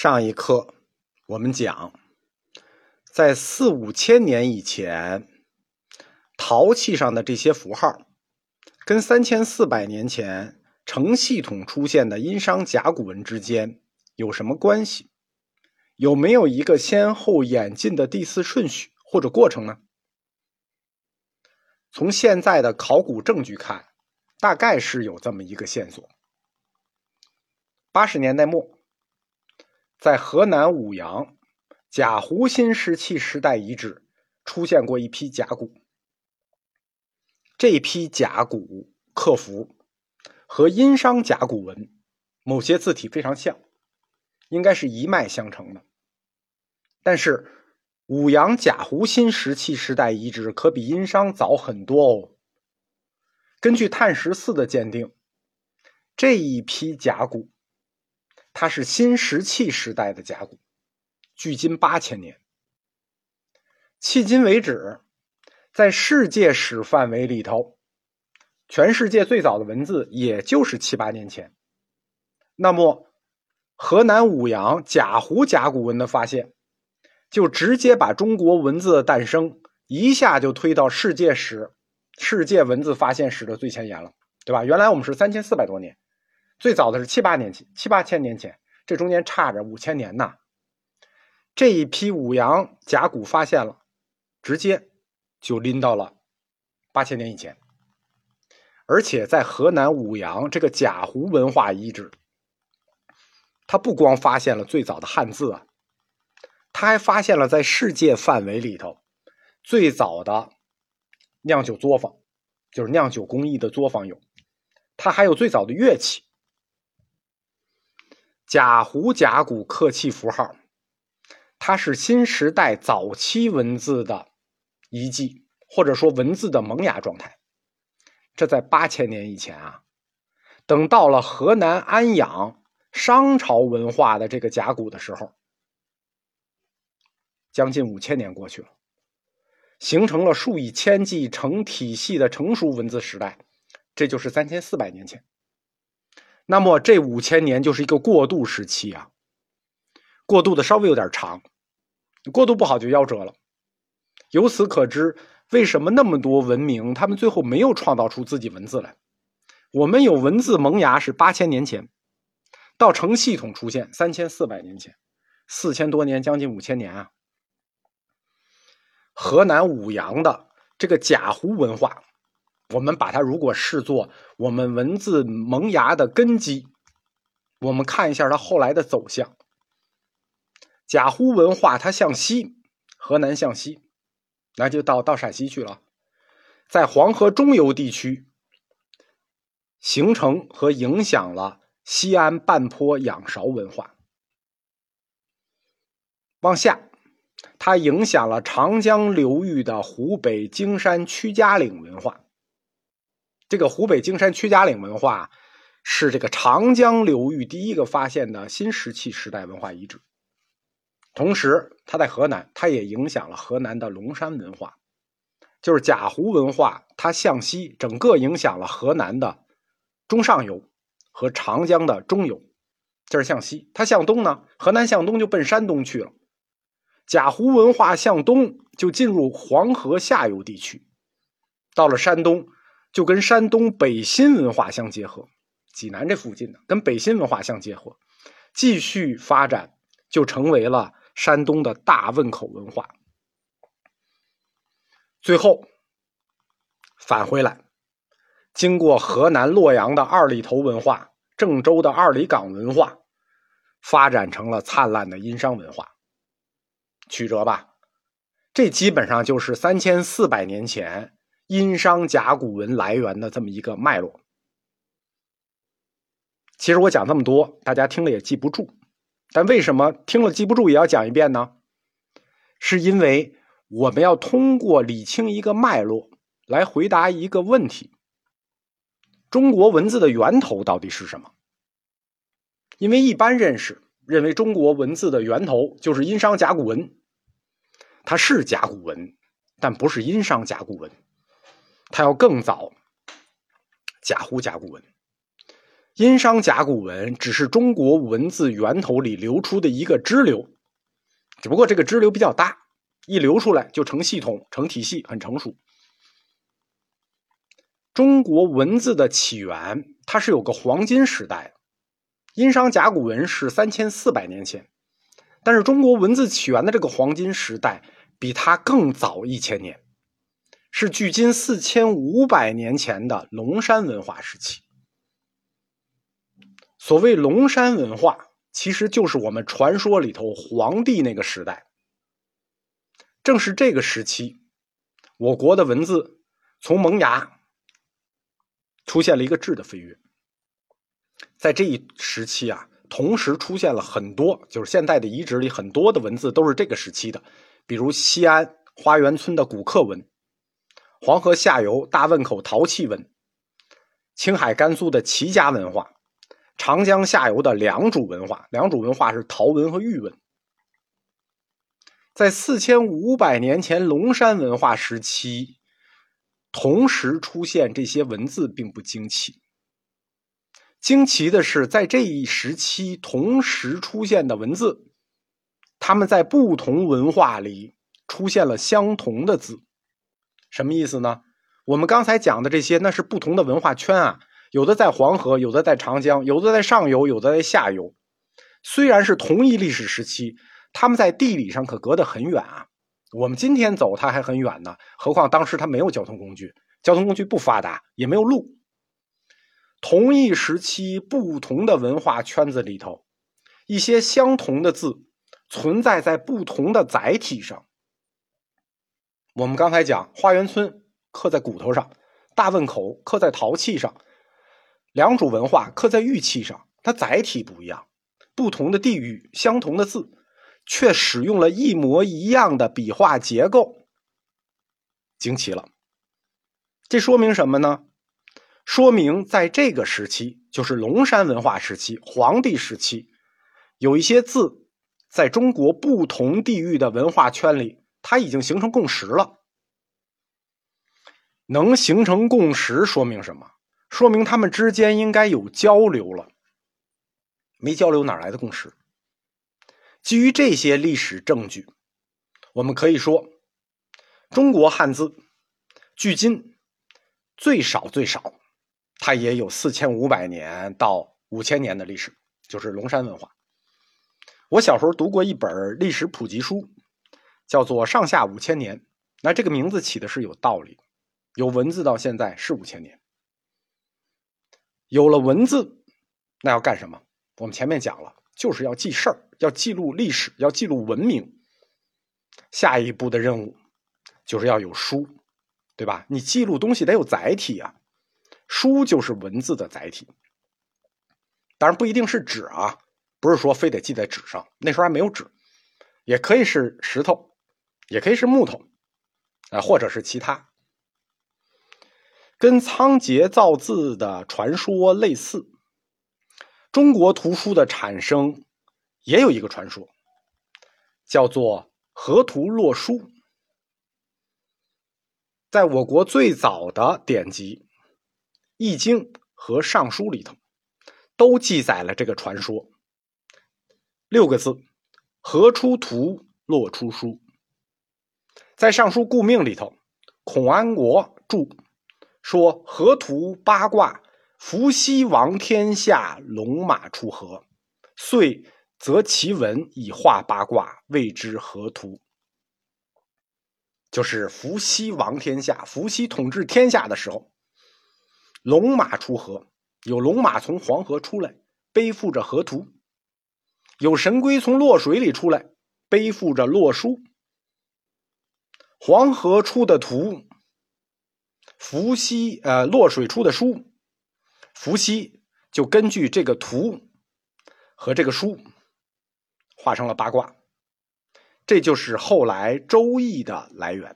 上一课我们讲，在四五千年以前，陶器上的这些符号，跟三千四百年前成系统出现的殷商甲骨文之间有什么关系？有没有一个先后演进的第四顺序或者过程呢？从现在的考古证据看，大概是有这么一个线索。八十年代末。在河南舞阳贾湖新石器时代遗址出现过一批甲骨，这批甲骨刻符和殷商甲骨文某些字体非常像，应该是一脉相承的。但是舞阳贾湖新石器时代遗址可比殷商早很多哦。根据碳十四的鉴定，这一批甲骨。它是新石器时代的甲骨，距今八千年。迄今为止，在世界史范围里头，全世界最早的文字也就是七八年前。那么，河南舞阳贾湖甲骨文的发现，就直接把中国文字的诞生一下就推到世界史、世界文字发现史的最前沿了，对吧？原来我们是三千四百多年。最早的是七八年前，七八千年前，这中间差着五千年呢。这一批五阳甲骨发现了，直接就拎到了八千年以前。而且在河南舞阳这个贾湖文化遗址，他不光发现了最早的汉字啊，他还发现了在世界范围里头最早的酿酒作坊，就是酿酒工艺的作坊有，它还有最早的乐器。贾湖甲骨刻器符号，它是新时代早期文字的遗迹，或者说文字的萌芽状态。这在八千年以前啊，等到了河南安阳商朝文化的这个甲骨的时候，将近五千年过去了，形成了数以千计成体系的成熟文字时代，这就是三千四百年前。那么这五千年就是一个过渡时期啊，过渡的稍微有点长，过渡不好就夭折了。由此可知，为什么那么多文明他们最后没有创造出自己文字来？我们有文字萌芽是八千年前，到成系统出现三千四百年前，四千多年，将近五千年啊。河南舞阳的这个贾湖文化。我们把它如果视作我们文字萌芽的根基，我们看一下它后来的走向。贾湖文化它向西，河南向西，那就到到陕西去了，在黄河中游地区形成和影响了西安半坡仰韶文化。往下，它影响了长江流域的湖北荆山屈家岭文化。这个湖北荆山屈家岭文化是这个长江流域第一个发现的新石器时代文化遗址，同时它在河南，它也影响了河南的龙山文化，就是贾湖文化，它向西，整个影响了河南的中上游和长江的中游，这是向西。它向东呢，河南向东就奔山东去了，贾湖文化向东就进入黄河下游地区，到了山东。就跟山东北新文化相结合，济南这附近的跟北新文化相结合，继续发展，就成为了山东的大汶口文化。最后返回来，经过河南洛阳的二里头文化、郑州的二里岗文化，发展成了灿烂的殷商文化。曲折吧？这基本上就是三千四百年前。殷商甲骨文来源的这么一个脉络，其实我讲这么多，大家听了也记不住。但为什么听了记不住也要讲一遍呢？是因为我们要通过理清一个脉络来回答一个问题：中国文字的源头到底是什么？因为一般认识认为中国文字的源头就是殷商甲骨文，它是甲骨文，但不是殷商甲骨文。它要更早，贾湖甲骨文，殷商甲骨文只是中国文字源头里流出的一个支流，只不过这个支流比较大，一流出来就成系统、成体系，很成熟。中国文字的起源，它是有个黄金时代，殷商甲骨文是三千四百年前，但是中国文字起源的这个黄金时代比它更早一千年，是距今四千五百年前的龙山文化时期。所谓龙山文化，其实就是我们传说里头黄帝那个时代。正是这个时期，我国的文字从萌芽。出现了一个质的飞跃，在这一时期啊，同时出现了很多，就是现代的遗址里很多的文字都是这个时期的，比如西安花园村的古刻文，黄河下游大汶口陶器文，青海甘肃的齐家文化，长江下游的良渚文化，良渚文化是陶文和玉文，在四千五百年前龙山文化时期。同时出现这些文字并不惊奇，惊奇的是，在这一时期同时出现的文字，他们在不同文化里出现了相同的字，什么意思呢？我们刚才讲的这些，那是不同的文化圈啊，有的在黄河，有的在长江，有的在上游，有的在下游。虽然是同一历史时期，他们在地理上可隔得很远啊。我们今天走，它还很远呢。何况当时它没有交通工具，交通工具不发达，也没有路。同一时期，不同的文化圈子里头，一些相同的字存在在不同的载体上。我们刚才讲，花园村刻在骨头上，大汶口刻在陶器上，良渚文化刻在玉器上，它载体不一样，不同的地域，相同的字。却使用了一模一样的笔画结构，惊奇了。这说明什么呢？说明在这个时期，就是龙山文化时期、黄帝时期，有一些字在中国不同地域的文化圈里，它已经形成共识了。能形成共识，说明什么？说明他们之间应该有交流了。没交流，哪来的共识？基于这些历史证据，我们可以说，中国汉字距今最少最少，它也有四千五百年到五千年的历史，就是龙山文化。我小时候读过一本历史普及书，叫做《上下五千年》，那这个名字起的是有道理，有文字到现在是五千年，有了文字，那要干什么？我们前面讲了。就是要记事儿，要记录历史，要记录文明。下一步的任务就是要有书，对吧？你记录东西得有载体啊，书就是文字的载体。当然不一定是纸啊，不是说非得记在纸上，那时候还没有纸，也可以是石头，也可以是木头，啊，或者是其他。跟仓颉造字的传说类似。中国图书的产生也有一个传说，叫做河图洛书。在我国最早的典籍《易经》和《尚书》里头，都记载了这个传说。六个字：河出图，洛出书。在《尚书顾命》里头，孔安国注说：“河图八卦。”伏羲王天下，龙马出河，遂择其文以画八卦，谓之河图。就是伏羲王天下，伏羲统治天下的时候，龙马出河，有龙马从黄河出来，背负着河图；有神龟从洛水里出来，背负着洛书。黄河出的图，伏羲呃洛水出的书。伏羲就根据这个图和这个书画成了八卦，这就是后来《周易》的来源。